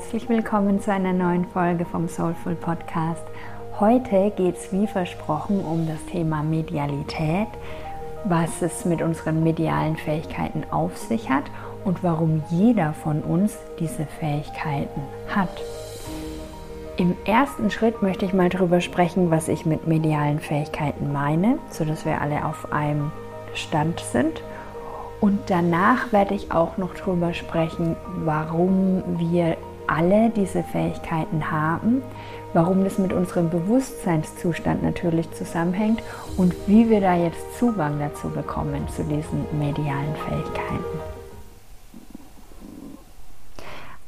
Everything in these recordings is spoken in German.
herzlich willkommen zu einer neuen Folge vom Soulful Podcast. Heute geht es wie versprochen um das Thema Medialität, was es mit unseren medialen Fähigkeiten auf sich hat und warum jeder von uns diese Fähigkeiten hat. Im ersten Schritt möchte ich mal darüber sprechen, was ich mit medialen Fähigkeiten meine, sodass wir alle auf einem Stand sind. Und danach werde ich auch noch darüber sprechen, warum wir alle diese Fähigkeiten haben, warum das mit unserem Bewusstseinszustand natürlich zusammenhängt und wie wir da jetzt Zugang dazu bekommen, zu diesen medialen Fähigkeiten.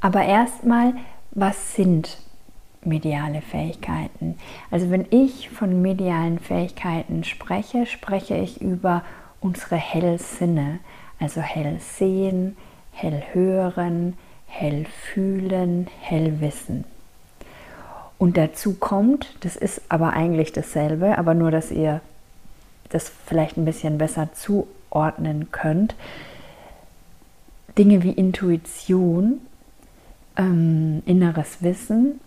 Aber erstmal, was sind mediale Fähigkeiten? Also wenn ich von medialen Fähigkeiten spreche, spreche ich über unsere Hellsinne also hell sehen, hell hören, hell fühlen, hell wissen. Und dazu kommt, das ist aber eigentlich dasselbe, aber nur, dass ihr das vielleicht ein bisschen besser zuordnen könnt. Dinge wie Intuition, ähm, inneres Wissen,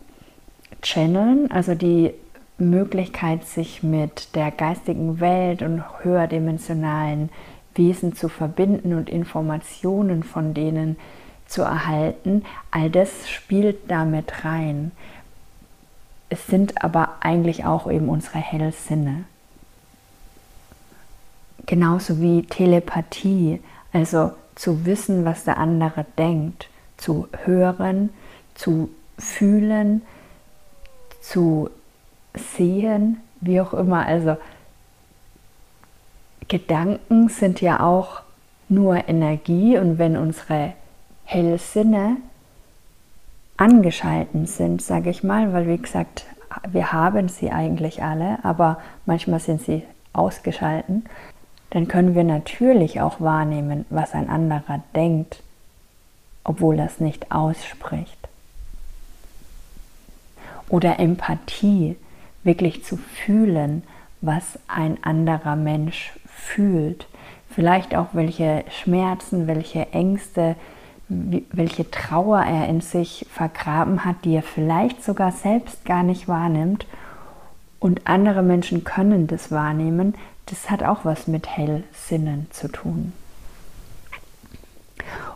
Channeln, also die Möglichkeit, sich mit der geistigen Welt und höherdimensionalen Wesen zu verbinden und Informationen von denen zu erhalten, all das spielt damit rein. Es sind aber eigentlich auch eben unsere Hellsinne. Genauso wie Telepathie, also zu wissen, was der andere denkt, zu hören, zu fühlen, zu sehen, wie auch immer. Also Gedanken sind ja auch nur Energie und wenn unsere Hellsinne angeschalten sind, sage ich mal, weil wie gesagt, wir haben sie eigentlich alle, aber manchmal sind sie ausgeschalten, dann können wir natürlich auch wahrnehmen, was ein anderer denkt, obwohl es nicht ausspricht. Oder Empathie, wirklich zu fühlen, was ein anderer Mensch fühlt. Vielleicht auch welche Schmerzen, welche Ängste, welche Trauer er in sich vergraben hat, die er vielleicht sogar selbst gar nicht wahrnimmt. Und andere Menschen können das wahrnehmen. Das hat auch was mit Hellsinnen zu tun.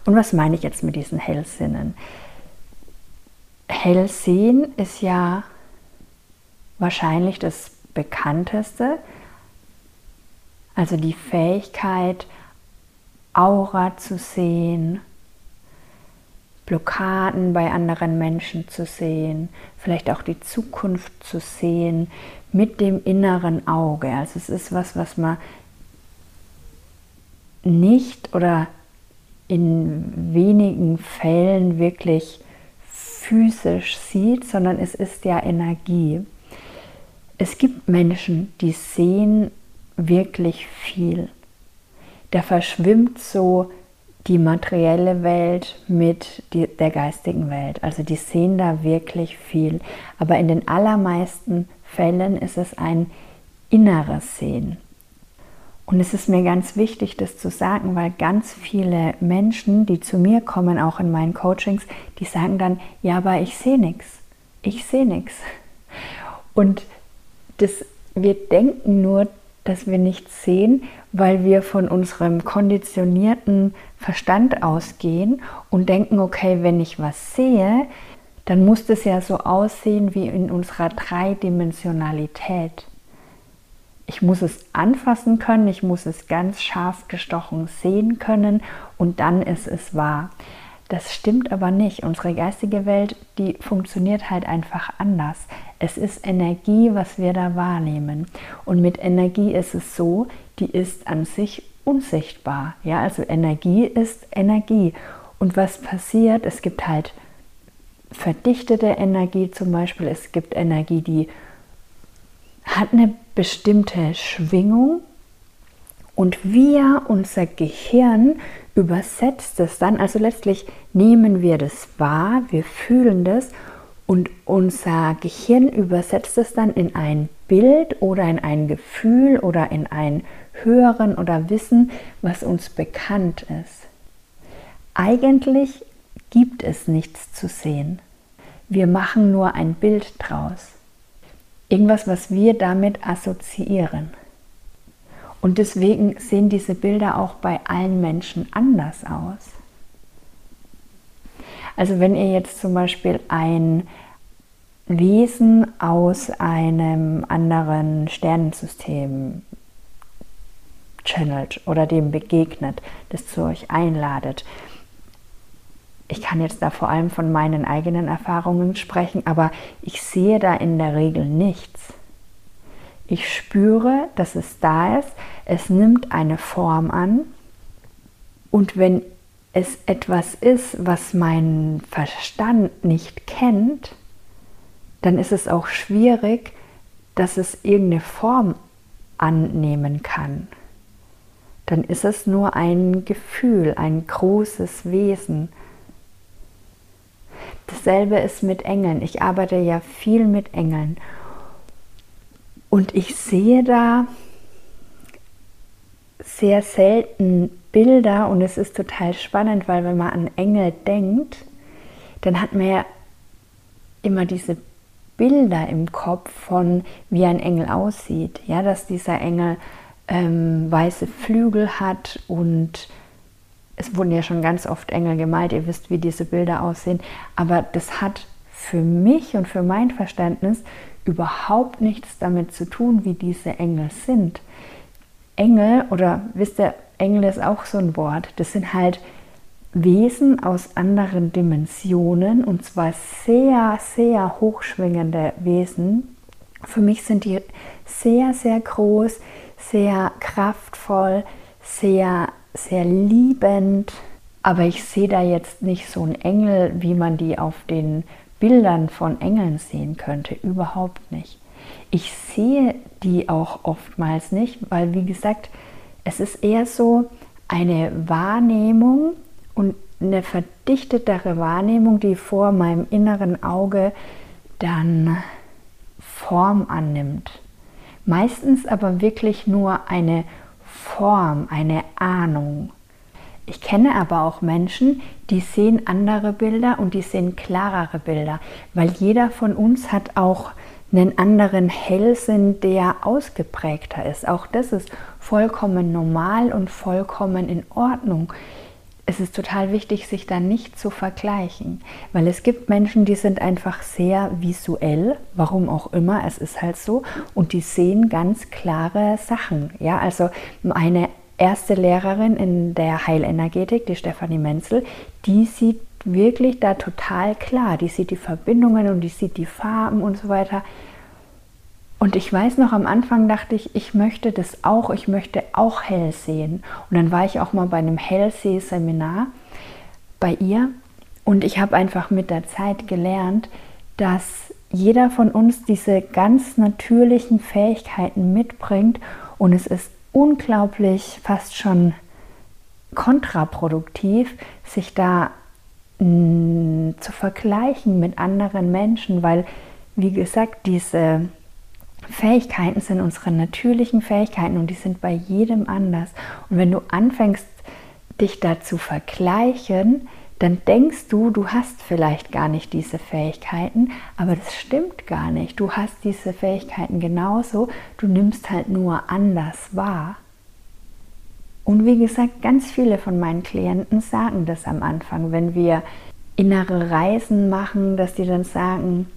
Und was meine ich jetzt mit diesen Hellsinnen? Hellsehen ist ja wahrscheinlich das bekannteste, also die Fähigkeit, Aura zu sehen, Blockaden bei anderen Menschen zu sehen, vielleicht auch die Zukunft zu sehen mit dem inneren Auge. Also es ist was, was man nicht oder in wenigen Fällen wirklich physisch sieht, sondern es ist ja Energie. Es gibt Menschen, die sehen wirklich viel. Da verschwimmt so die materielle Welt mit die, der geistigen Welt. Also die sehen da wirklich viel. Aber in den allermeisten Fällen ist es ein inneres Sehen. Und es ist mir ganz wichtig, das zu sagen, weil ganz viele Menschen, die zu mir kommen, auch in meinen Coachings, die sagen dann, ja, aber ich sehe nichts. Ich sehe nichts. Und das, wir denken nur, dass wir nichts sehen, weil wir von unserem konditionierten Verstand ausgehen und denken, okay, wenn ich was sehe, dann muss das ja so aussehen wie in unserer Dreidimensionalität. Ich muss es anfassen können, ich muss es ganz scharf gestochen sehen können und dann ist es wahr. Das stimmt aber nicht. Unsere geistige Welt, die funktioniert halt einfach anders. Es ist Energie, was wir da wahrnehmen. Und mit Energie ist es so, die ist an sich unsichtbar. Ja, also Energie ist Energie. Und was passiert? Es gibt halt verdichtete Energie zum Beispiel. Es gibt Energie, die hat eine bestimmte Schwingung. Und wir, unser Gehirn, übersetzt es dann, also letztlich nehmen wir das wahr, wir fühlen das und unser Gehirn übersetzt es dann in ein Bild oder in ein Gefühl oder in ein Hören oder Wissen, was uns bekannt ist. Eigentlich gibt es nichts zu sehen. Wir machen nur ein Bild draus. Irgendwas, was wir damit assoziieren. Und deswegen sehen diese Bilder auch bei allen Menschen anders aus. Also wenn ihr jetzt zum Beispiel ein Wesen aus einem anderen Sternensystem channelt oder dem begegnet, das zu euch einladet. Ich kann jetzt da vor allem von meinen eigenen Erfahrungen sprechen, aber ich sehe da in der Regel nichts. Ich spüre, dass es da ist, es nimmt eine Form an und wenn es etwas ist, was mein Verstand nicht kennt, dann ist es auch schwierig, dass es irgendeine Form annehmen kann. Dann ist es nur ein Gefühl, ein großes Wesen. Dasselbe ist mit Engeln. Ich arbeite ja viel mit Engeln. Und ich sehe da sehr selten Bilder und es ist total spannend, weil wenn man an Engel denkt, dann hat man ja immer diese Bilder im Kopf von, wie ein Engel aussieht. Ja, dass dieser Engel ähm, weiße Flügel hat und es wurden ja schon ganz oft Engel gemalt, ihr wisst, wie diese Bilder aussehen, aber das hat für mich und für mein Verständnis überhaupt nichts damit zu tun, wie diese Engel sind. Engel oder wisst ihr, Engel ist auch so ein Wort, das sind halt Wesen aus anderen Dimensionen und zwar sehr, sehr hochschwingende Wesen. Für mich sind die sehr, sehr groß, sehr kraftvoll, sehr, sehr liebend. Aber ich sehe da jetzt nicht so einen Engel, wie man die auf den Bildern von Engeln sehen könnte. Überhaupt nicht. Ich sehe die auch oftmals nicht, weil wie gesagt, es ist eher so eine Wahrnehmung, und eine verdichtetere Wahrnehmung, die vor meinem inneren Auge dann Form annimmt. Meistens aber wirklich nur eine Form, eine Ahnung. Ich kenne aber auch Menschen, die sehen andere Bilder und die sehen klarere Bilder, weil jeder von uns hat auch einen anderen Hellsinn, der ausgeprägter ist. Auch das ist vollkommen normal und vollkommen in Ordnung es ist total wichtig, sich da nicht zu vergleichen, weil es gibt Menschen, die sind einfach sehr visuell, warum auch immer, es ist halt so, und die sehen ganz klare Sachen. Ja, also eine erste Lehrerin in der Heilenergetik, die Stefanie Menzel, die sieht wirklich da total klar, die sieht die Verbindungen und die sieht die Farben und so weiter. Und ich weiß noch, am Anfang dachte ich, ich möchte das auch, ich möchte auch hell sehen. Und dann war ich auch mal bei einem Hellseh-Seminar bei ihr und ich habe einfach mit der Zeit gelernt, dass jeder von uns diese ganz natürlichen Fähigkeiten mitbringt und es ist unglaublich, fast schon kontraproduktiv, sich da mh, mm, zu vergleichen mit anderen Menschen, weil, wie gesagt, diese Fähigkeiten sind unsere natürlichen Fähigkeiten und die sind bei jedem anders. Und wenn du anfängst, dich da zu vergleichen, dann denkst du, du hast vielleicht gar nicht diese Fähigkeiten, aber das stimmt gar nicht. Du hast diese Fähigkeiten genauso, du nimmst halt nur anders wahr. Und wie gesagt, ganz viele von meinen Klienten sagen das am Anfang, wenn wir innere Reisen machen, dass die dann sagen,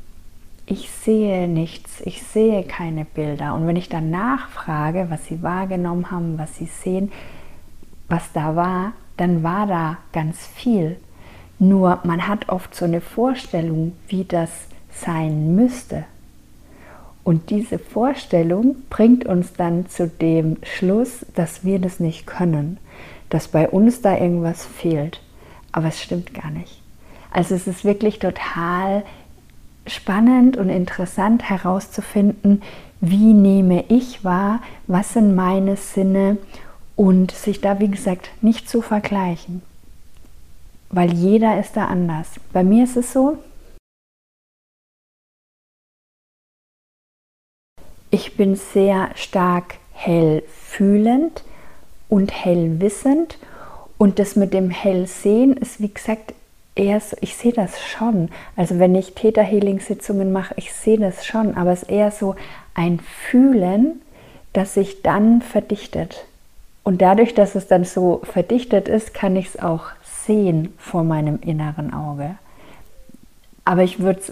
ich sehe nichts, ich sehe keine Bilder. Und wenn ich dann nachfrage, was sie wahrgenommen haben, was sie sehen, was da war, dann war da ganz viel. Nur man hat oft so eine Vorstellung, wie das sein müsste. Und diese Vorstellung bringt uns dann zu dem Schluss, dass wir das nicht können, dass bei uns da irgendwas fehlt. Aber es stimmt gar nicht. Also es ist wirklich total spannend und interessant herauszufinden, wie nehme ich wahr, was sind meine Sinne und sich da, wie gesagt, nicht zu vergleichen. Weil jeder ist da anders. Bei mir ist es so, ich bin sehr stark hell fühlend und hell wissend und das mit dem hell sehen ist, wie gesagt, eher so, ich sehe das schon. Also wenn ich Theta Healing Sitzungen mache, ich sehe das schon, aber es ist eher so ein Fühlen, das sich dann verdichtet. Und dadurch, dass es dann so verdichtet ist, kann ich es auch sehen vor meinem inneren Auge. Aber ich würde,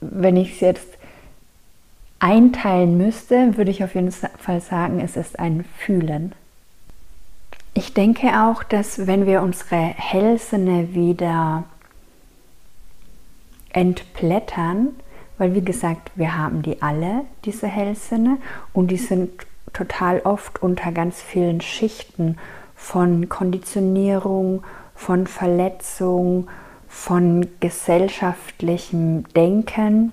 wenn ich es jetzt einteilen müsste, würde ich auf jeden Fall sagen, es ist ein Fühlen. Ich denke auch, dass wenn wir unsere Hellsinne wieder entblättern, weil wie gesagt, wir haben die alle, diese Hellsinne, und die sind total oft unter ganz vielen Schichten von Konditionierung, von Verletzung, von gesellschaftlichem Denken,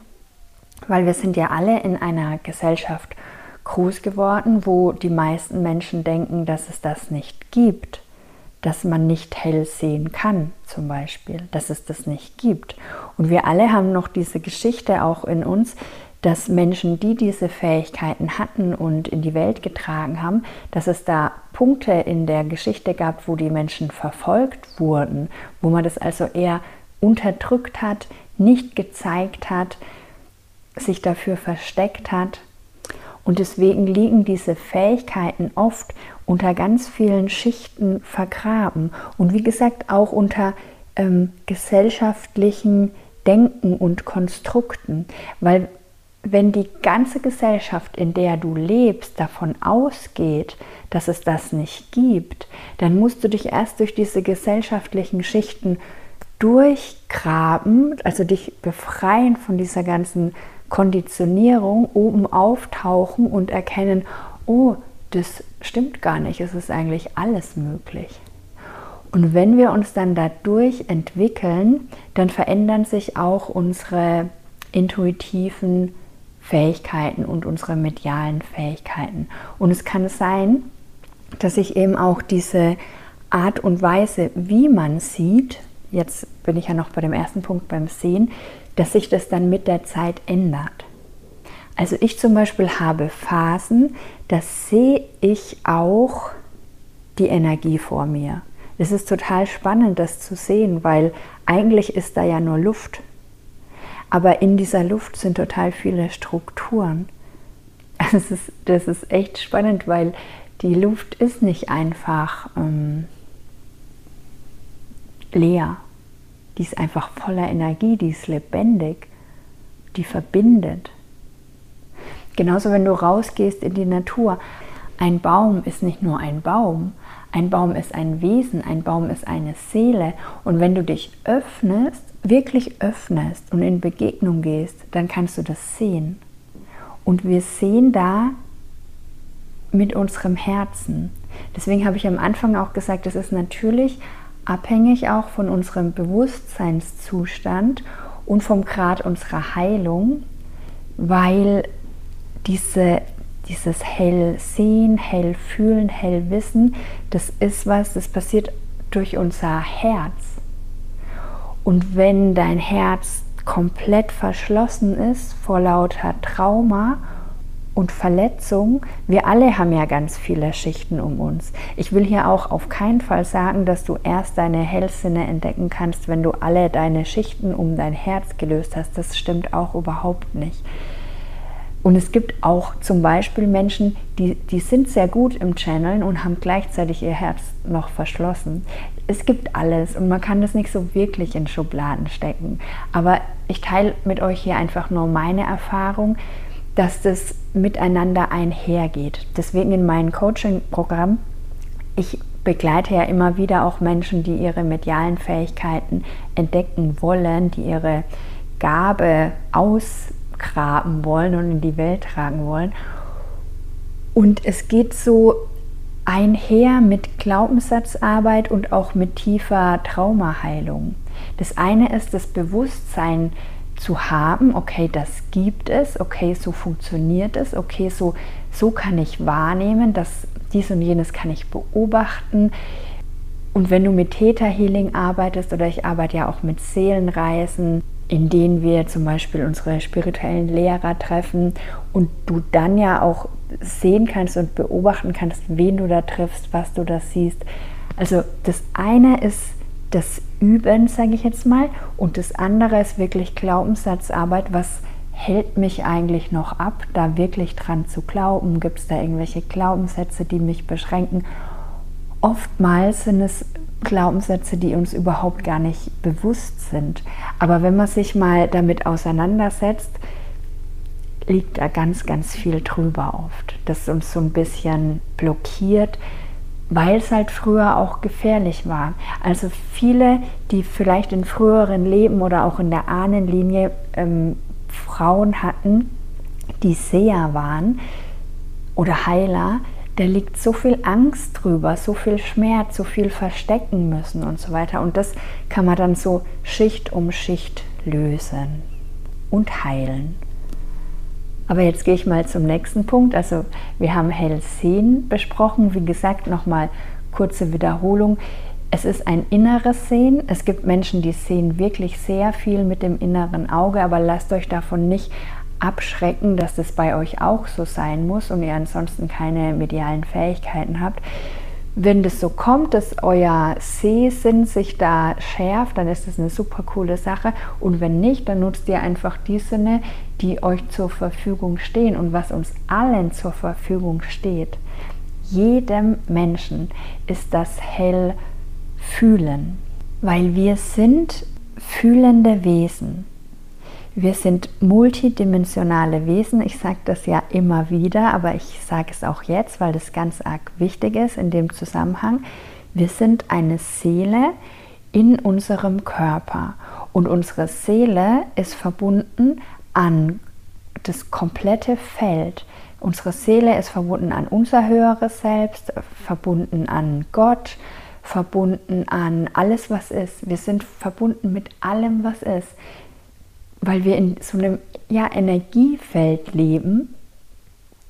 weil wir sind ja alle in einer Gesellschaft groß geworden, wo die meisten Menschen denken, dass es das nicht gibt, dass man nicht hell sehen kann zum Beispiel, dass es das nicht gibt. Und wir alle haben noch diese Geschichte auch in uns, dass Menschen, die diese Fähigkeiten hatten und in die Welt getragen haben, dass es da Punkte in der Geschichte gab, wo die Menschen verfolgt wurden, wo man das also eher unterdrückt hat, nicht gezeigt hat, sich dafür versteckt hat. Und deswegen liegen diese Fähigkeiten oft unter ganz vielen Schichten vergraben und wie gesagt auch unter ähm, gesellschaftlichen Denken und Konstrukten, weil wenn die ganze Gesellschaft, in der du lebst, davon ausgeht, dass es das nicht gibt, dann musst du dich erst durch diese gesellschaftlichen Schichten durchgraben, also dich befreien von dieser ganzen Konditionierung, oben auftauchen und erkennen, oh, das stimmt gar nicht, es ist eigentlich alles möglich. Und wenn wir uns dann dadurch entwickeln, dann verändern sich auch unsere intuitiven Fähigkeiten und unsere medialen Fähigkeiten. Und es kann sein, dass sich eben auch diese Art und Weise, wie man sieht, jetzt bin ich ja noch bei dem ersten Punkt beim Sehen, dass sich das dann mit der Zeit ändert. Also ich zum Beispiel habe Phasen, da sehe ich auch die Energie vor mir. Es ist total spannend, das zu sehen, weil eigentlich ist da ja nur Luft. Aber in dieser Luft sind total viele Strukturen. Das ist, das ist echt spannend, weil die Luft ist nicht einfach ähm, leer. Die ist einfach voller Energie, die ist lebendig, die verbindet. Genauso wenn du rausgehst in die Natur. Ein Baum ist nicht nur ein Baum, ein Baum ist ein Wesen, ein Baum ist eine Seele. Und wenn du dich öffnest, wirklich öffnest und in Begegnung gehst, dann kannst du das sehen. Und wir sehen da mit unserem Herzen. Deswegen habe ich am Anfang auch gesagt, es ist natürlich abhängig auch von unserem Bewusstseinszustand und vom Grad unserer Heilung, weil diese dieses hell sehen, hell fühlen, hell wissen, das ist was, das passiert durch unser Herz. Und wenn dein Herz komplett verschlossen ist vor lauter Trauma und Verletzung, wir alle haben ja ganz viele Schichten um uns. Ich will hier auch auf keinen Fall sagen, dass du erst deine Hellsinne entdecken kannst, wenn du alle deine Schichten um dein Herz gelöst hast. Das stimmt auch überhaupt nicht. Und es gibt auch zum Beispiel Menschen, die, die sind sehr gut im Channeln und haben gleichzeitig ihr Herz noch verschlossen. Es gibt alles und man kann das nicht so wirklich in Schubladen stecken. Aber ich teile mit euch hier einfach nur meine Erfahrung, dass das miteinander einhergeht. Deswegen in meinem Coaching-Programm, ich begleite ja immer wieder auch Menschen, die ihre medialen Fähigkeiten entdecken wollen, die ihre Gabe aus ausgraben wollen und in die Welt tragen wollen. Und es geht so einher mit Glaubenssatzarbeit und auch mit tiefer Traumaheilung. Das eine ist das Bewusstsein zu haben, okay, das gibt es, okay, so funktioniert es, okay, so, so kann ich wahrnehmen, dass dies und jenes kann ich beobachten. Und wenn du mit Theta Healing arbeitest oder ich arbeite ja auch mit Seelenreisen, in denen wir zum Beispiel unsere spirituellen Lehrer treffen und du dann ja auch sehen kannst und beobachten kannst, wen du da triffst, was du da siehst. Also das eine ist das Üben, sage ich jetzt mal. Und das andere ist wirklich Glaubenssatzarbeit. Was hält mich eigentlich noch ab, da wirklich dran zu glauben? Gibt es da irgendwelche Glaubenssätze, die mich beschränken? Oftmals sind es Glaubenssätze, die uns überhaupt gar nicht bewusst sind. Aber wenn man sich mal damit auseinandersetzt, liegt da ganz, ganz viel drüber oft, das uns so ein bisschen blockiert, weil es halt früher auch gefährlich war. Also viele, die vielleicht in früheren Leben oder auch in der Ahnenlinie ähm, Frauen hatten, die Seher waren oder Heiler, da liegt so viel Angst drüber, so viel Schmerz, so viel verstecken müssen und so weiter. Und das kann man dann so Schicht um Schicht lösen und heilen. Aber jetzt gehe ich mal zum nächsten Punkt. Also wir haben Hellsehen besprochen. Wie gesagt, nochmal kurze Wiederholung. Es ist ein inneres Sehen. Es gibt Menschen, die sehen wirklich sehr viel mit dem inneren Auge, aber lasst euch davon nicht abschrecken, dass das bei euch auch so sein muss und ihr ansonsten keine medialen Fähigkeiten habt. Wenn das so kommt, dass euer Sehsinn sich da schärft, dann ist das eine super coole Sache. Und wenn nicht, dann nutzt ihr einfach die Sinne, die euch zur Verfügung stehen und was uns allen zur Verfügung steht. Jedem Menschen ist das hell fühlen, weil wir sind fühlende Wesen. Wir sind multidimensionale Wesen. Ich sage das ja immer wieder, aber ich sage es auch jetzt, weil das ganz arg wichtig ist in dem Zusammenhang. Wir sind eine Seele in unserem Körper und unsere Seele ist verbunden an das komplette Feld. Unsere Seele ist verbunden an unser höheres Selbst, verbunden an Gott, verbunden an alles, was ist. Wir sind verbunden mit allem, was ist weil wir in so einem ja, Energiefeld leben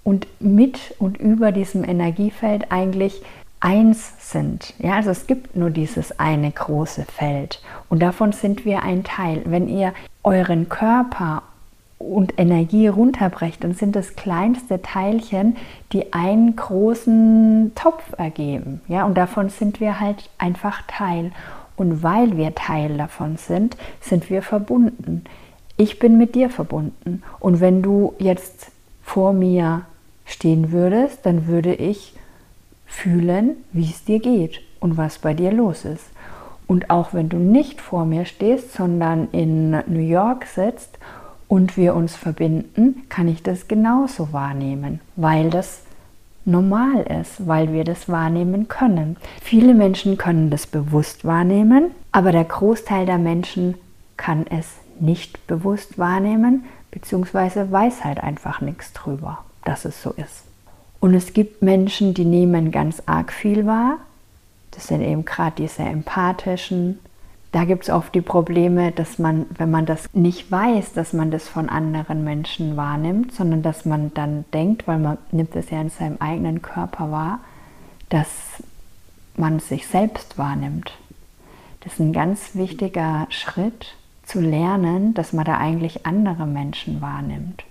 und mit und über diesem Energiefeld eigentlich eins sind. Ja, also es gibt nur dieses eine große Feld und davon sind wir ein Teil. Wenn ihr euren Körper und Energie runterbrecht, dann sind das kleinste Teilchen, die einen großen Topf ergeben. Ja, und davon sind wir halt einfach Teil. Und weil wir Teil davon sind, sind wir verbunden ich bin mit dir verbunden. Und wenn du jetzt vor mir stehen würdest, dann würde ich fühlen, wie es dir geht und was bei dir los ist. Und auch wenn du nicht vor mir stehst, sondern in New York sitzt und wir uns verbinden, kann ich das genauso wahrnehmen, weil das normal ist, weil wir das wahrnehmen können. Viele Menschen können das bewusst wahrnehmen, aber der Großteil der Menschen kann es nicht bewusst wahrnehmen, beziehungsweise weiß halt einfach nichts drüber, dass es so ist. Und es gibt Menschen, die nehmen ganz arg viel wahr. Das sind eben gerade diese empathischen. Da gibt es oft die Probleme, dass man, wenn man das nicht weiß, dass man das von anderen Menschen wahrnimmt, sondern dass man dann denkt, weil man nimmt es ja in seinem eigenen Körper wahr, dass man sich selbst wahrnimmt. Das ist ein ganz wichtiger Schritt, zu lernen, dass man da eigentlich andere Menschen wahrnimmt.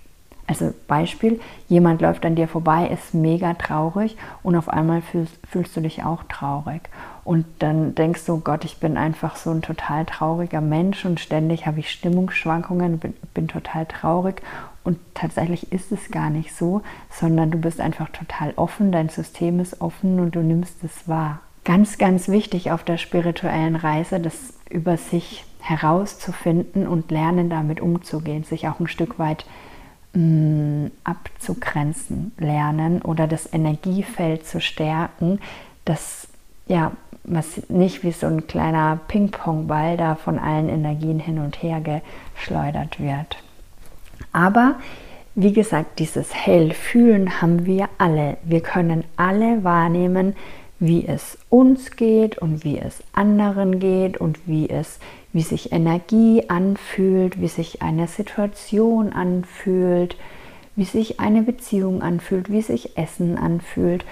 Also Beispiel, jemand läuft an dir vorbei, ist mega traurig und auf einmal fühlst, fühlst, du dich auch traurig. Und dann denkst du, Gott, ich bin einfach so ein total trauriger Mensch und ständig habe ich Stimmungsschwankungen, bin, bin total traurig. Und tatsächlich ist es gar nicht so, sondern du bist einfach total offen, dein System ist offen und du nimmst es wahr. Ganz, ganz wichtig auf der spirituellen Reise, das über sich herauszufinden und lernen, damit umzugehen, sich auch ein Stück weit mh, mm, abzugrenzen lernen oder das Energiefeld zu stärken, das ja was nicht wie so ein kleiner Ping-Pong-Ball da von allen Energien hin und her geschleudert wird. Aber wie gesagt, dieses Hellfühlen haben wir alle. Wir können alle wahrnehmen, wie es uns geht und wie es anderen geht und wie es wie sich Energie anfühlt, wie sich eine Situation anfühlt, wie sich eine Beziehung anfühlt, wie sich Essen anfühlt.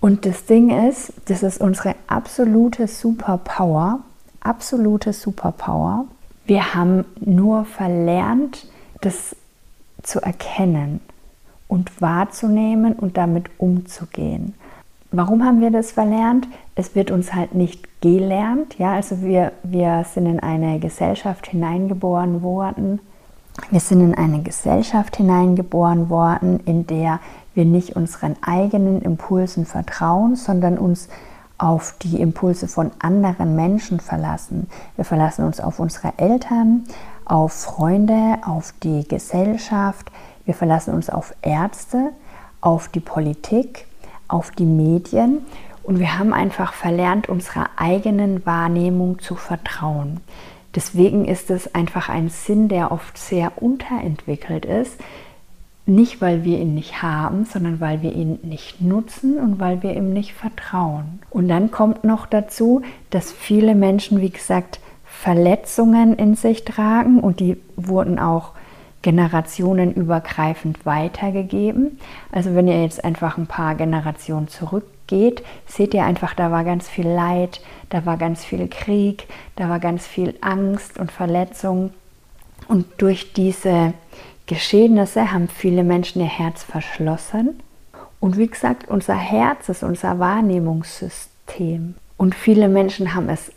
Und das Ding ist, das ist unsere absolute Superpower, absolute Superpower. Wir haben nur verlernt, das zu erkennen und wahrzunehmen und damit umzugehen. Warum haben wir das verlernt? Es wird uns halt nicht gelernt. Ja, also wir, wir sind in eine Gesellschaft hineingeboren worden. Wir sind in eine Gesellschaft hineingeboren worden, in der wir nicht unseren eigenen Impulsen vertrauen, sondern uns auf die Impulse von anderen Menschen verlassen. Wir verlassen uns auf unsere Eltern, auf Freunde, auf die Gesellschaft. Wir verlassen uns auf Ärzte, auf die Politik, auf die Medien und wir haben einfach verlernt, unserer eigenen Wahrnehmung zu vertrauen. Deswegen ist es einfach ein Sinn, der oft sehr unterentwickelt ist. Nicht, weil wir ihn nicht haben, sondern weil wir ihn nicht nutzen und weil wir ihm nicht vertrauen. Und dann kommt noch dazu, dass viele Menschen, wie gesagt, Verletzungen in sich tragen und die wurden auch generationenübergreifend weitergegeben. Also wenn ihr jetzt einfach ein paar Generationen zurückgeht, seht ihr einfach, da war ganz viel Leid, da war ganz viel Krieg, da war ganz viel Angst und Verletzung. Und durch diese Geschehnisse haben viele Menschen ihr Herz verschlossen. Und wie gesagt, unser Herz ist unser Wahrnehmungssystem. Und viele Menschen haben es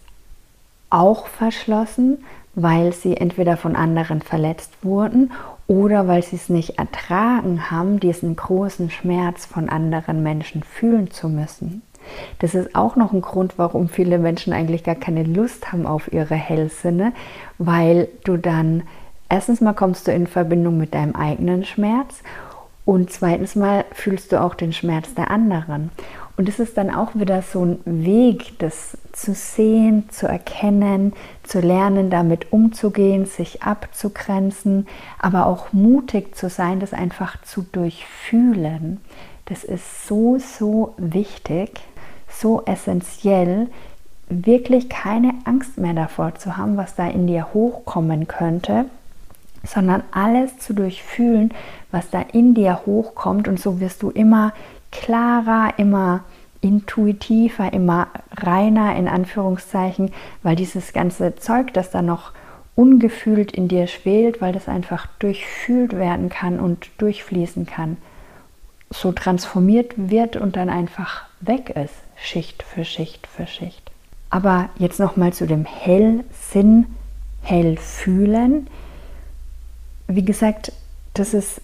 auch verschlossen, weil sie entweder von anderen verletzt wurden oder weil sie es nicht ertragen haben, diesen großen Schmerz von anderen Menschen fühlen zu müssen. Das ist auch noch ein Grund, warum viele Menschen eigentlich gar keine Lust haben auf ihre Hellsinne, weil du dann erstens mal kommst du in Verbindung mit deinem eigenen Schmerz und zweitens mal fühlst du auch den Schmerz der anderen. Und es ist dann auch wieder so ein Weg, das zu sehen, zu erkennen, zu lernen, damit umzugehen, sich abzugrenzen, aber auch mutig zu sein, das einfach zu durchfühlen. Das ist so, so wichtig, so essentiell, wirklich keine Angst mehr davor zu haben, was da in dir hochkommen könnte, sondern alles zu durchfühlen, was da in dir hochkommt. Und so wirst du immer klarer, immer intuitiver, immer reiner in Anführungszeichen, weil dieses ganze Zeug, das da noch ungefühlt in dir schwelt, weil das einfach durchfühlt werden kann und durchfließen kann, so transformiert wird und dann einfach weg ist, Schicht für Schicht für Schicht. Aber jetzt noch mal zu dem Hellsinn, Hellfühlen. Wie gesagt, das ist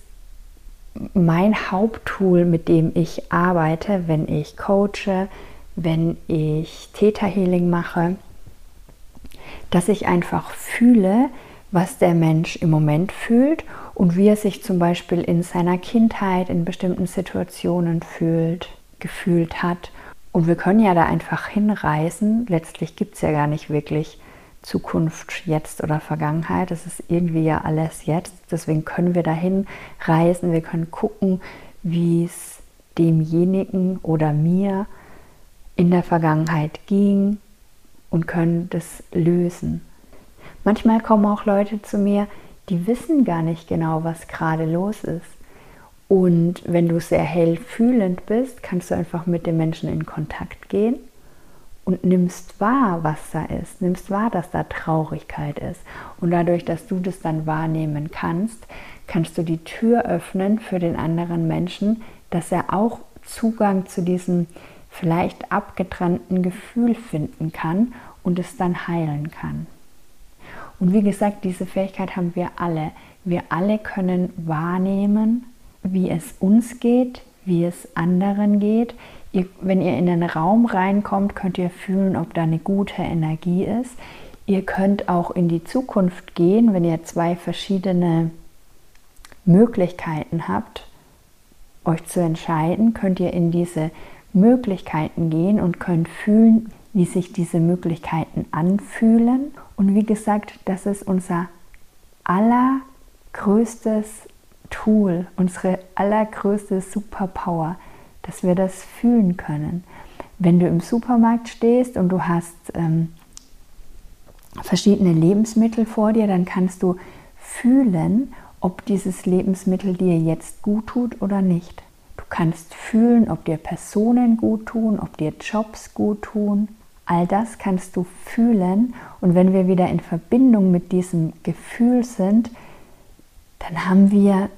mein Haupttool, mit dem ich arbeite, wenn ich coache, wenn ich Theta Healing mache, dass ich einfach fühle, was der Mensch im Moment fühlt und wie er sich zum Beispiel in seiner Kindheit in bestimmten Situationen fühlt, gefühlt hat. Und wir können ja da einfach hinreisen. Letztlich gibt es ja gar nicht wirklich Zukunft, jetzt oder Vergangenheit. Das ist irgendwie ja alles jetzt. Deswegen können wir dahin reisen. Wir können gucken, wie es demjenigen oder mir in der Vergangenheit ging und können das lösen. Manchmal kommen auch Leute zu mir, die wissen gar nicht genau, was gerade los ist. Und wenn du sehr hell fühlend bist, kannst du einfach mit dem Menschen in Kontakt gehen und nimmst wahr, was da ist, nimmst wahr, dass da Traurigkeit ist. Und dadurch, dass du das dann wahrnehmen kannst, kannst du die Tür öffnen für den anderen Menschen, dass er auch Zugang zu diesem vielleicht abgetrennten Gefühl finden kann und es dann heilen kann. Und wie gesagt, diese Fähigkeit haben wir alle. Wir alle können wahrnehmen, wie es uns geht, wie es anderen geht. Ihr, wenn ihr in den Raum reinkommt, könnt ihr fühlen, ob da eine gute Energie ist. Ihr könnt auch in die Zukunft gehen, wenn ihr zwei verschiedene Möglichkeiten habt, euch zu entscheiden, könnt ihr in diese Möglichkeiten gehen und könnt fühlen, wie sich diese Möglichkeiten anfühlen. Und wie gesagt, das ist unser allergrößtes Tool, unsere allergrößte Superpower dass wir das fühlen können. Wenn du im Supermarkt stehst und du hast ähm, verschiedene Lebensmittel vor dir, dann kannst du fühlen, ob dieses Lebensmittel dir jetzt gut tut oder nicht. Du kannst fühlen, ob dir Personen gut tun, ob dir Jobs gut tun. All das kannst du fühlen und wenn wir wieder in Verbindung mit diesem Gefühl sind, dann haben wir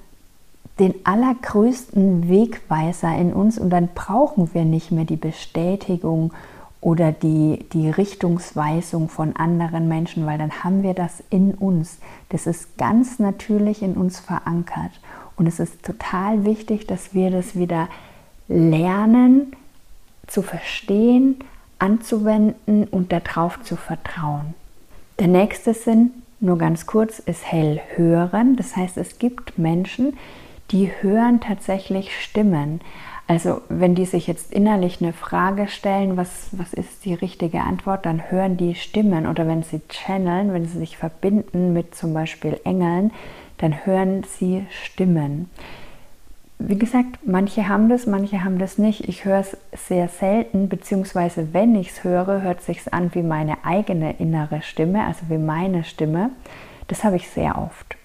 den allergrößten Wegweiser in uns und dann brauchen wir nicht mehr die Bestätigung oder die, die Richtungsweisung von anderen Menschen, weil dann haben wir das in uns. Das ist ganz natürlich in uns verankert. Und es ist total wichtig, dass wir das wieder lernen zu verstehen, anzuwenden und darauf zu vertrauen. Der nächste Sinn, nur ganz kurz, ist hell hören. Das heißt, es gibt Menschen, die hören tatsächlich Stimmen. Also wenn die sich jetzt innerlich eine Frage stellen, was, was ist die richtige Antwort, dann hören die Stimmen. Oder wenn sie channeln, wenn sie sich verbinden mit zum Beispiel Engeln, dann hören sie Stimmen. Wie gesagt, manche haben das, manche haben das nicht. Ich höre es sehr selten, beziehungsweise wenn ich es höre, hört es sich an wie meine eigene innere Stimme, also wie meine Stimme. Das habe ich sehr oft.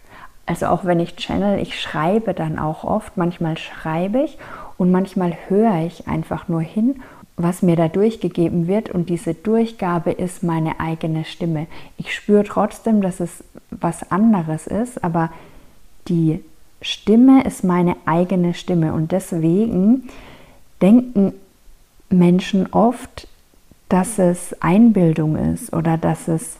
Also auch wenn ich channel, ich schreibe dann auch oft. Manchmal schreibe ich und manchmal höre ich einfach nur hin, was mir da durchgegeben wird. Und diese Durchgabe ist meine eigene Stimme. Ich spüre trotzdem, dass es was anderes ist, aber die Stimme ist meine eigene Stimme. Und deswegen denken Menschen oft, dass es Einbildung ist oder dass es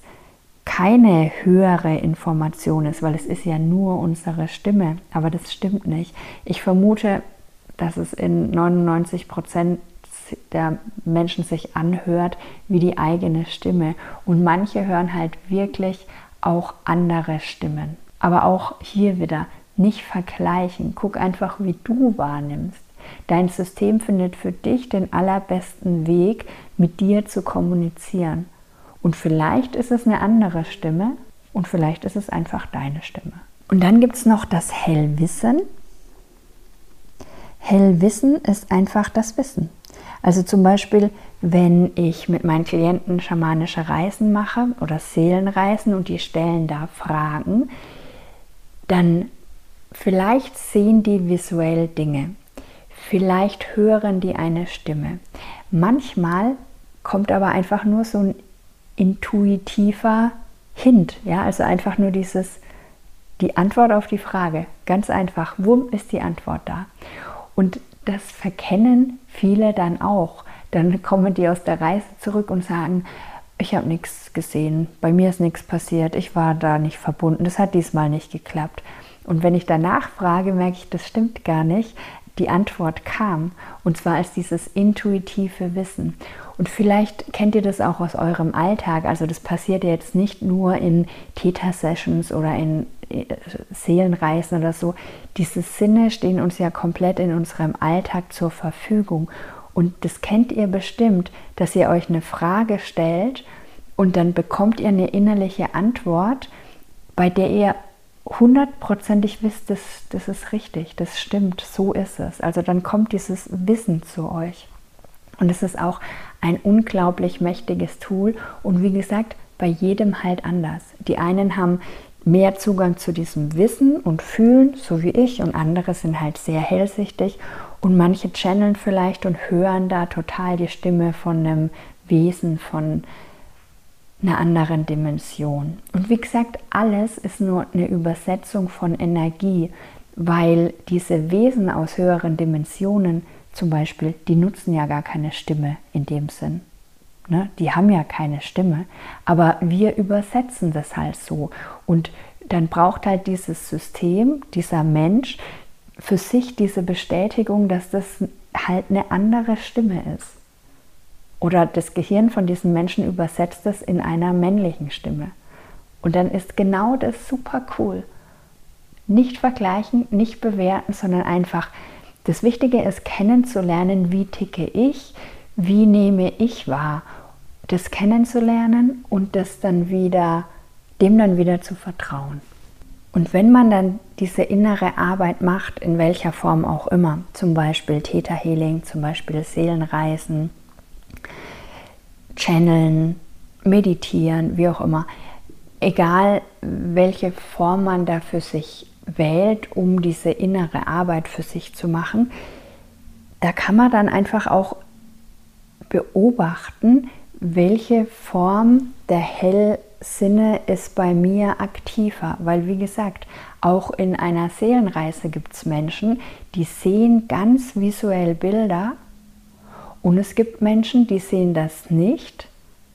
keine höhere Information ist, weil es ist ja nur unsere Stimme. Aber das stimmt nicht. Ich vermute, dass es in 99 Prozent der Menschen sich anhört wie die eigene Stimme. Und manche hören halt wirklich auch andere Stimmen. Aber auch hier wieder nicht vergleichen. Guck einfach, wie du wahrnimmst. Dein System findet für dich den allerbesten Weg, mit dir zu kommunizieren. Und vielleicht ist es eine andere Stimme und vielleicht ist es einfach deine Stimme. Und dann gibt es noch das Hellwissen. Hellwissen ist einfach das Wissen. Also zum Beispiel, wenn ich mit meinen Klienten schamanische Reisen mache oder Seelenreisen und die stellen da Fragen, dann vielleicht sehen die visuell Dinge, vielleicht hören die eine Stimme. Manchmal kommt aber einfach nur so ein intuitiver Hint, ja, also einfach nur dieses, die Antwort auf die Frage, ganz einfach, wumm ist die Antwort da. Und das verkennen viele dann auch. Dann kommen die aus der Reise zurück und sagen, ich habe nichts gesehen, bei mir ist nichts passiert, ich war da nicht verbunden, das hat diesmal nicht geklappt. Und wenn ich danach frage, merke ich, das stimmt gar nicht. Die Antwort kam und zwar als dieses intuitive Wissen. Und vielleicht kennt ihr das auch aus eurem Alltag. Also das passiert ja jetzt nicht nur in Theta-Sessions oder in äh, Seelenreisen oder so. Diese Sinne stehen uns ja komplett in unserem Alltag zur Verfügung. Und das kennt ihr bestimmt, dass ihr euch eine Frage stellt und dann bekommt ihr eine innerliche Antwort, bei der ihr hundertprozentig wisst, das, das ist richtig, das stimmt, so ist es. Also dann kommt dieses Wissen zu euch. Und es ist auch ein unglaublich mächtiges Tool und wie gesagt, bei jedem halt anders. Die einen haben mehr Zugang zu diesem Wissen und Fühlen, so wie ich, und andere sind halt sehr hellsichtig und manche channeln vielleicht und hören da total die Stimme von einem Wesen, von einer anderen Dimension. Und wie gesagt, alles ist nur eine Übersetzung von Energie, weil diese Wesen aus höheren Dimensionen zum Beispiel, die nutzen ja gar keine Stimme in dem Sinn. Ne? Die haben ja keine Stimme, aber wir übersetzen das halt so. Und dann braucht halt dieses System, dieser Mensch für sich diese Bestätigung, dass das halt eine andere Stimme ist. Oder das Gehirn von diesen Menschen übersetzt es in einer männlichen Stimme. Und dann ist genau das super cool. Nicht vergleichen, nicht bewerten, sondern einfach das Wichtige ist kennenzulernen, wie ticke ich, wie nehme ich wahr. Das kennenzulernen und das dann wieder, dem dann wieder zu vertrauen. Und wenn man dann diese innere Arbeit macht, in welcher Form auch immer, zum Beispiel Theta Healing, zum Beispiel Seelenreisen, Channeln, Meditieren, wie auch immer, egal welche Form man da für sich wählt, um diese innere Arbeit für sich zu machen, da kann man dann einfach auch beobachten, welche Form der hell Sinne ist bei mir aktiver, weil wie gesagt, auch in einer Seelenreise gibt es Menschen, die sehen ganz visuell Bilder und es gibt Menschen, die sehen das nicht,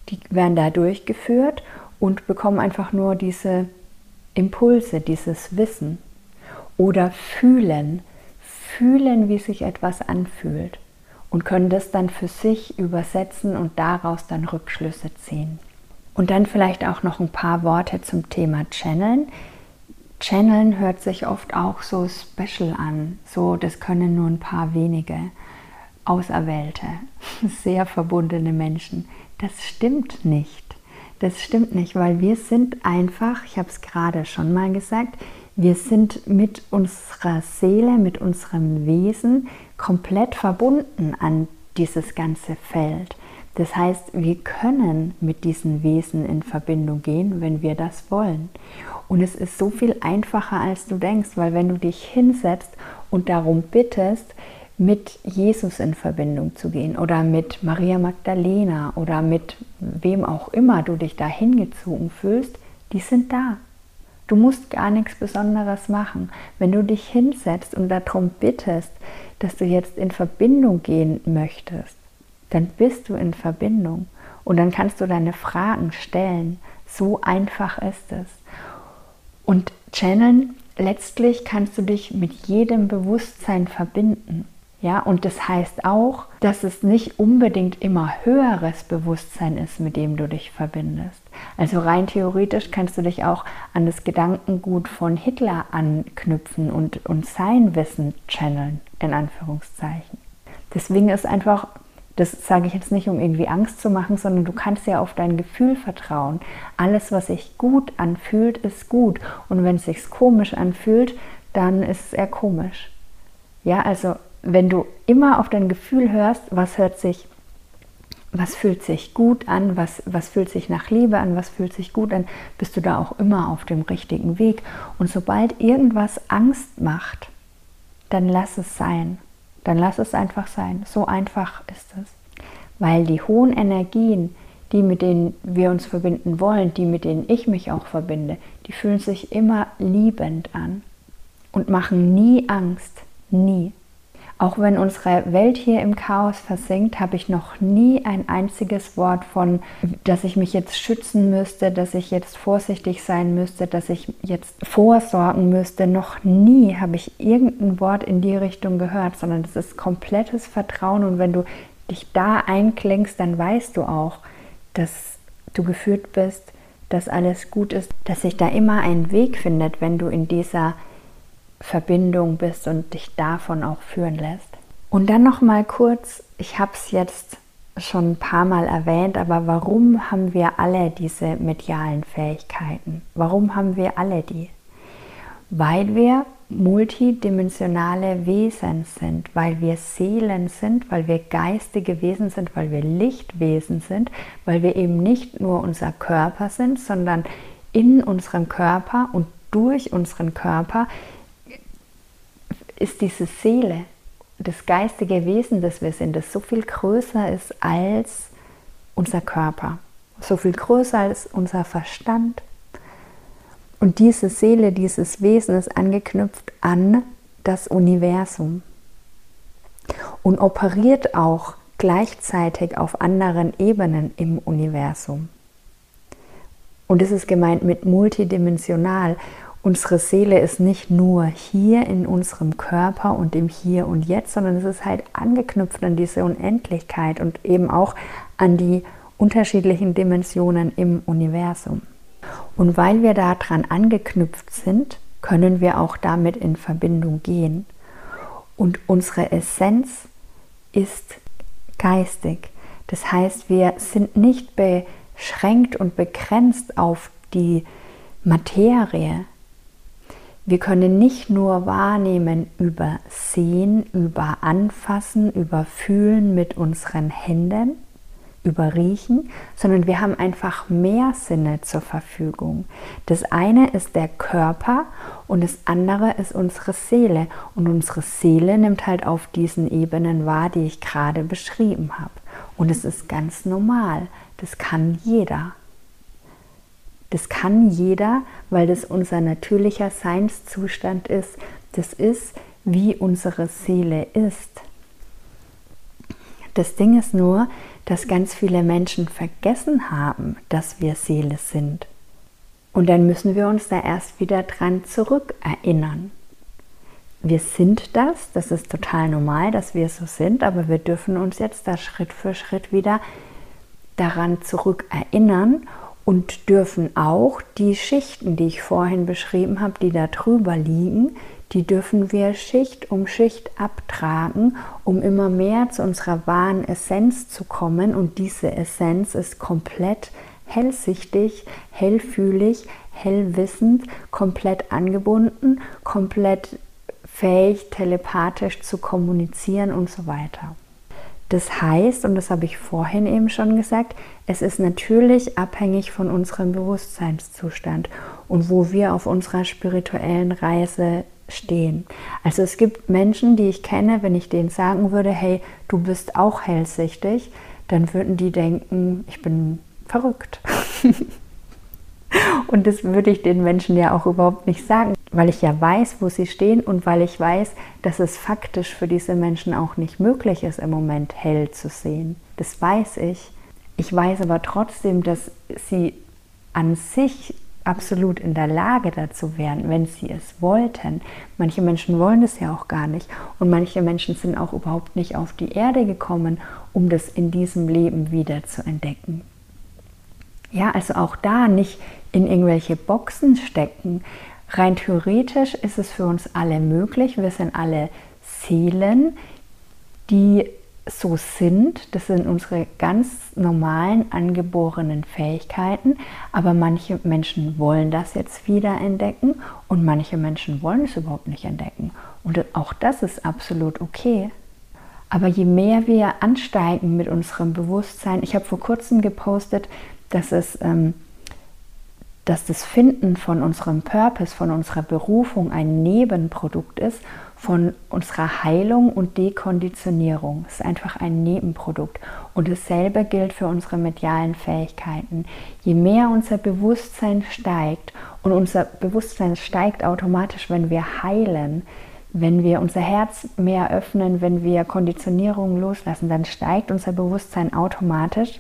die werden da durchgeführt und bekommen einfach nur diese Impulse, dieses Wissen oder fühlen, fühlen, wie sich etwas anfühlt und können das dann für sich übersetzen und daraus dann Rückschlüsse ziehen. Und dann vielleicht auch noch ein paar Worte zum Thema Channeln. Channeln hört sich oft auch so special an, so das können nur ein paar wenige Auserwählte, sehr verbundene Menschen. Das stimmt nicht. Das stimmt nicht, weil wir sind einfach, ich habe es gerade schon mal gesagt, wir sind mit unserer Seele, mit unserem Wesen komplett verbunden an dieses ganze Feld. Das heißt, wir können mit diesen Wesen in Verbindung gehen, wenn wir das wollen. Und es ist so viel einfacher, als du denkst, weil wenn du dich hinsetzt und darum bittest, mit Jesus in Verbindung zu gehen oder mit Maria Magdalena oder mit wem auch immer du dich da hingezogen fühlst, die sind da. Du musst gar nichts Besonderes machen. Wenn du dich hinsetzt und darum bittest, dass du jetzt in Verbindung gehen möchtest, dann bist du in Verbindung und dann kannst du deine Fragen stellen. So einfach ist es. Und channeln, letztlich kannst du dich mit jedem Bewusstsein verbinden. Ja, und das heißt auch, dass es nicht unbedingt immer höheres Bewusstsein ist, mit dem du dich verbindest. Also rein theoretisch kannst du dich auch an das Gedankengut von Hitler anknüpfen und, und sein Wissen channeln, in Anführungszeichen. Deswegen ist einfach, das sage ich jetzt nicht, um irgendwie Angst zu machen, sondern du kannst ja auf dein Gefühl vertrauen. Alles, was sich gut anfühlt, ist gut. Und wenn es sich komisch anfühlt, dann ist es eher komisch. Ja, also wenn du immer auf dein Gefühl hörst, was hört sich, was fühlt sich gut an, was, was fühlt sich nach Liebe an, was fühlt sich gut an, bist du da auch immer auf dem richtigen Weg. Und sobald irgendwas Angst macht, dann lass es sein. Dann lass es einfach sein. So einfach ist es. Weil die hohen Energien, die mit denen wir uns verbinden wollen, die mit denen ich mich auch verbinde, die fühlen sich immer liebend an und machen nie Angst. Nie. Auch wenn unsere Welt hier im Chaos versinkt, habe ich noch nie ein einziges Wort von, dass ich mich jetzt schützen müsste, dass ich jetzt vorsichtig sein müsste, dass ich jetzt vorsorgen müsste. Noch nie habe ich irgendein Wort in die Richtung gehört, sondern das ist komplettes Vertrauen. Und wenn du dich da einklingst, dann weißt du auch, dass du geführt bist, dass alles gut ist, dass sich da immer ein Weg findet, wenn du in dieser Verbindung bist und dich davon auch führen lässt. Und dann noch mal kurz, ich habe es jetzt schon ein paar Mal erwähnt, aber warum haben wir alle diese medialen Fähigkeiten? Warum haben wir alle die? Weil wir multidimensionale Wesen sind, weil wir Seelen sind, weil wir geistige Wesen sind, weil wir Lichtwesen sind, weil wir eben nicht nur unser Körper sind, sondern in unserem Körper und durch unseren Körper ist diese Seele, das geistige Wesen, das wir sind, das so viel größer ist als unser Körper, so viel größer als unser Verstand. Und diese Seele, dieses Wesen ist angeknüpft an das Universum und operiert auch gleichzeitig auf anderen Ebenen im Universum. Und es ist gemeint mit multidimensional unsere Seele ist nicht nur hier in unserem Körper und im Hier und Jetzt, sondern es ist halt angeknüpft an diese Unendlichkeit und eben auch an die unterschiedlichen Dimensionen im Universum. Und weil wir daran angeknüpft sind, können wir auch damit in Verbindung gehen. Und unsere Essenz ist geistig. Das heißt, wir sind nicht beschränkt und begrenzt auf die Materie, wir können nicht nur wahrnehmen über Sehen, über Anfassen, über Fühlen mit unseren Händen, über Riechen, sondern wir haben einfach mehr Sinne zur Verfügung. Das eine ist der Körper und das andere ist unsere Seele. Und unsere Seele nimmt halt auf diesen Ebenen wahr, die ich gerade beschrieben habe. Und es ist ganz normal. Das kann jeder. Das kann jeder, weil das unser natürlicher Seinszustand ist. Das ist, wie unsere Seele ist. Das Ding ist nur, dass ganz viele Menschen vergessen haben, dass wir Seele sind. Und dann müssen wir uns da erst wieder dran zurückerinnern. Wir sind das, das ist total normal, dass wir so sind, aber wir dürfen uns jetzt da Schritt für Schritt wieder daran zurückerinnern und dürfen auch die Schichten, die ich vorhin beschrieben habe, die da drüber liegen, die dürfen wir Schicht um Schicht abtragen, um immer mehr zu unserer wahren Essenz zu kommen. Und diese Essenz ist komplett hellsichtig, hellfühlig, hellwissend, komplett angebunden, komplett fähig, telepathisch zu kommunizieren und so weiter. Das heißt, und das habe ich vorhin eben schon gesagt, es ist natürlich abhängig von unserem Bewusstseinszustand und wo wir auf unserer spirituellen Reise stehen. Also es gibt Menschen, die ich kenne, wenn ich denen sagen würde, hey, du bist auch hellsichtig, dann würden die denken, ich bin verrückt. und das würde ich den Menschen ja auch überhaupt nicht sagen, weil ich ja weiß, wo sie stehen und weil ich weiß, dass es faktisch für diese Menschen auch nicht möglich ist, im Moment hell zu sehen. Das weiß ich. Ich weiß aber trotzdem, dass sie an sich absolut in der Lage dazu wären, wenn sie es wollten. Manche Menschen wollen es ja auch gar nicht und manche Menschen sind auch überhaupt nicht auf die Erde gekommen, um das in diesem Leben wieder zu entdecken. Ja, also auch da nicht in irgendwelche Boxen stecken. Rein theoretisch ist es für uns alle möglich. Wir sind alle Seelen, die so sind. Das sind unsere ganz normalen angeborenen Fähigkeiten. Aber manche Menschen wollen das jetzt wieder entdecken und manche Menschen wollen es überhaupt nicht entdecken. Und auch das ist absolut okay. Aber je mehr wir ansteigen mit unserem Bewusstsein, ich habe vor kurzem gepostet, dass es ähm, dass das Finden von unserem Purpose, von unserer Berufung ein Nebenprodukt ist von unserer Heilung und Dekonditionierung. Es ist einfach ein Nebenprodukt. Und dasselbe gilt für unsere medialen Fähigkeiten. Je mehr unser Bewusstsein steigt, und unser Bewusstsein steigt automatisch, wenn wir heilen, wenn wir unser Herz mehr öffnen, wenn wir Konditionierung loslassen, dann steigt unser Bewusstsein automatisch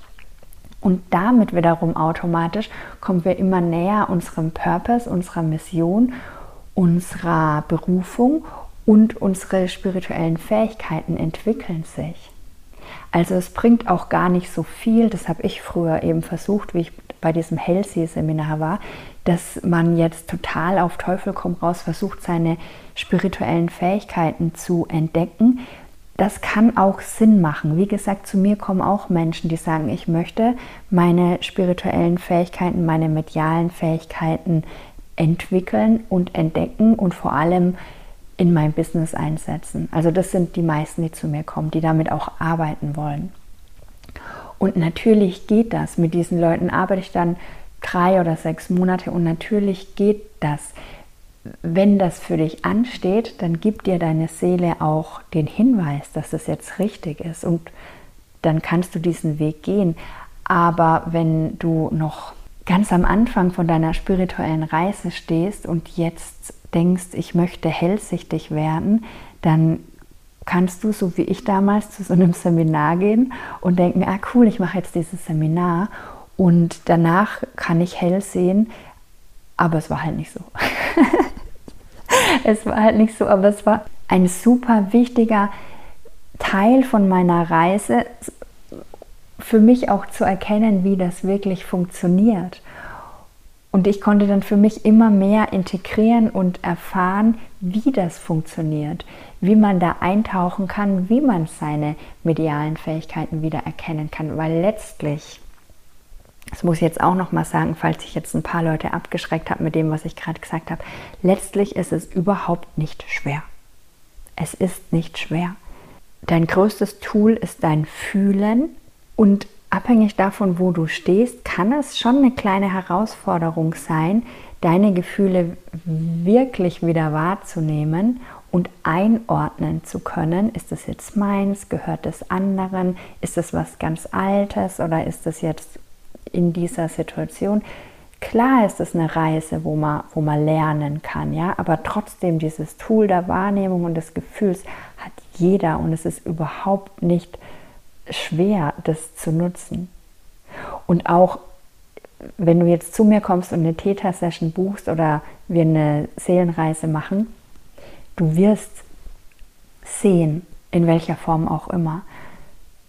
und damit wiederum automatisch kommen wir immer näher unserem Purpose, unserer Mission, unserer Berufung und unsere spirituellen Fähigkeiten entwickeln sich. Also es bringt auch gar nicht so viel, das habe ich früher eben versucht, wie ich bei diesem Hellsee-Seminar war, dass man jetzt total auf Teufel komm raus versucht, seine spirituellen Fähigkeiten zu entdecken, das kann auch Sinn machen. Wie gesagt, zu mir kommen auch Menschen, die sagen, ich möchte meine spirituellen Fähigkeiten, meine medialen Fähigkeiten entwickeln und entdecken und vor allem in mein Business einsetzen. Also das sind die meisten, die zu mir kommen, die damit auch arbeiten wollen. Und natürlich geht das. Mit diesen Leuten arbeite ich dann drei oder sechs Monate und natürlich geht das wenn das für dich ansteht, dann gibt dir deine Seele auch den Hinweis, dass das jetzt richtig ist und dann kannst du diesen Weg gehen. Aber wenn du noch ganz am Anfang von deiner spirituellen Reise stehst und jetzt denkst, ich möchte hellsichtig werden, dann kannst du, so wie ich damals, zu so einem Seminar gehen und denken, ah cool, ich mache jetzt dieses Seminar und danach kann ich hell sehen, aber es war halt nicht so. es war halt nicht so, aber es war ein super wichtiger Teil von meiner Reise, für mich auch zu erkennen, wie das wirklich funktioniert. Und ich konnte dann für mich immer mehr integrieren und erfahren, wie das funktioniert, wie man da eintauchen kann, wie man seine medialen Fähigkeiten wieder erkennen kann, weil letztlich das muss ich jetzt auch noch mal sagen, falls ich jetzt ein paar Leute abgeschreckt habe mit dem, was ich gerade gesagt habe. Letztlich ist es überhaupt nicht schwer. Es ist nicht schwer. Dein größtes Tool ist dein Fühlen und abhängig davon, wo du stehst, kann es schon eine kleine Herausforderung sein, deine Gefühle wirklich wieder wahrzunehmen und einordnen zu können. Ist das jetzt meins? Gehört es anderen? Ist das was ganz Altes oder ist das jetzt in dieser Situation. Klar ist es eine Reise, wo man, wo man lernen kann, ja, aber trotzdem dieses Tool der Wahrnehmung und des Gefühls hat jeder und es ist überhaupt nicht schwer, das zu nutzen. Und auch wenn du jetzt zu mir kommst und eine Theta-Session buchst oder wir eine Seelenreise machen, du wirst sehen, in welcher Form auch immer.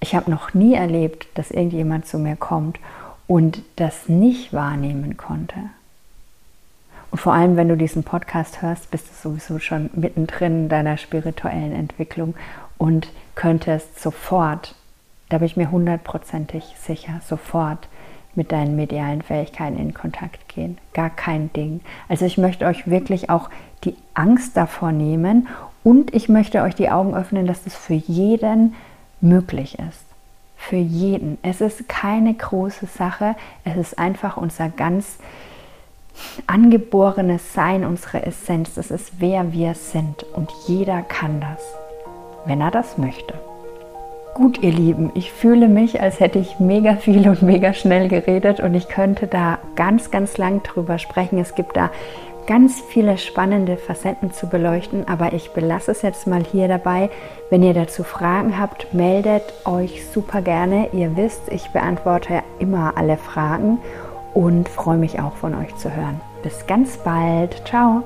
Ich habe noch nie erlebt, dass irgendjemand zu mir kommt und das nicht wahrnehmen konnte. Und vor allem, wenn du diesen Podcast hörst, bist du sowieso schon mittendrin in deiner spirituellen Entwicklung und könntest sofort, da bin ich mir hundertprozentig sicher, sofort mit deinen medialen Fähigkeiten in Kontakt gehen. Gar kein Ding. Also ich möchte euch wirklich auch die Angst davor nehmen und ich möchte euch die Augen öffnen, dass das für jeden möglich ist. Für jeden. Es ist keine große Sache. Es ist einfach unser ganz angeborenes Sein, unsere Essenz. Das ist wer wir sind. Und jeder kann das, wenn er das möchte. Gut, ihr Lieben, ich fühle mich, als hätte ich mega viel und mega schnell geredet und ich könnte da ganz, ganz lang drüber sprechen. Es gibt da ganz viele spannende Facetten zu beleuchten, aber ich belasse es jetzt mal hier dabei. Wenn ihr dazu Fragen habt, meldet euch super gerne. Ihr wisst, ich beantworte immer alle Fragen und freue mich auch von euch zu hören. Bis ganz bald. Ciao.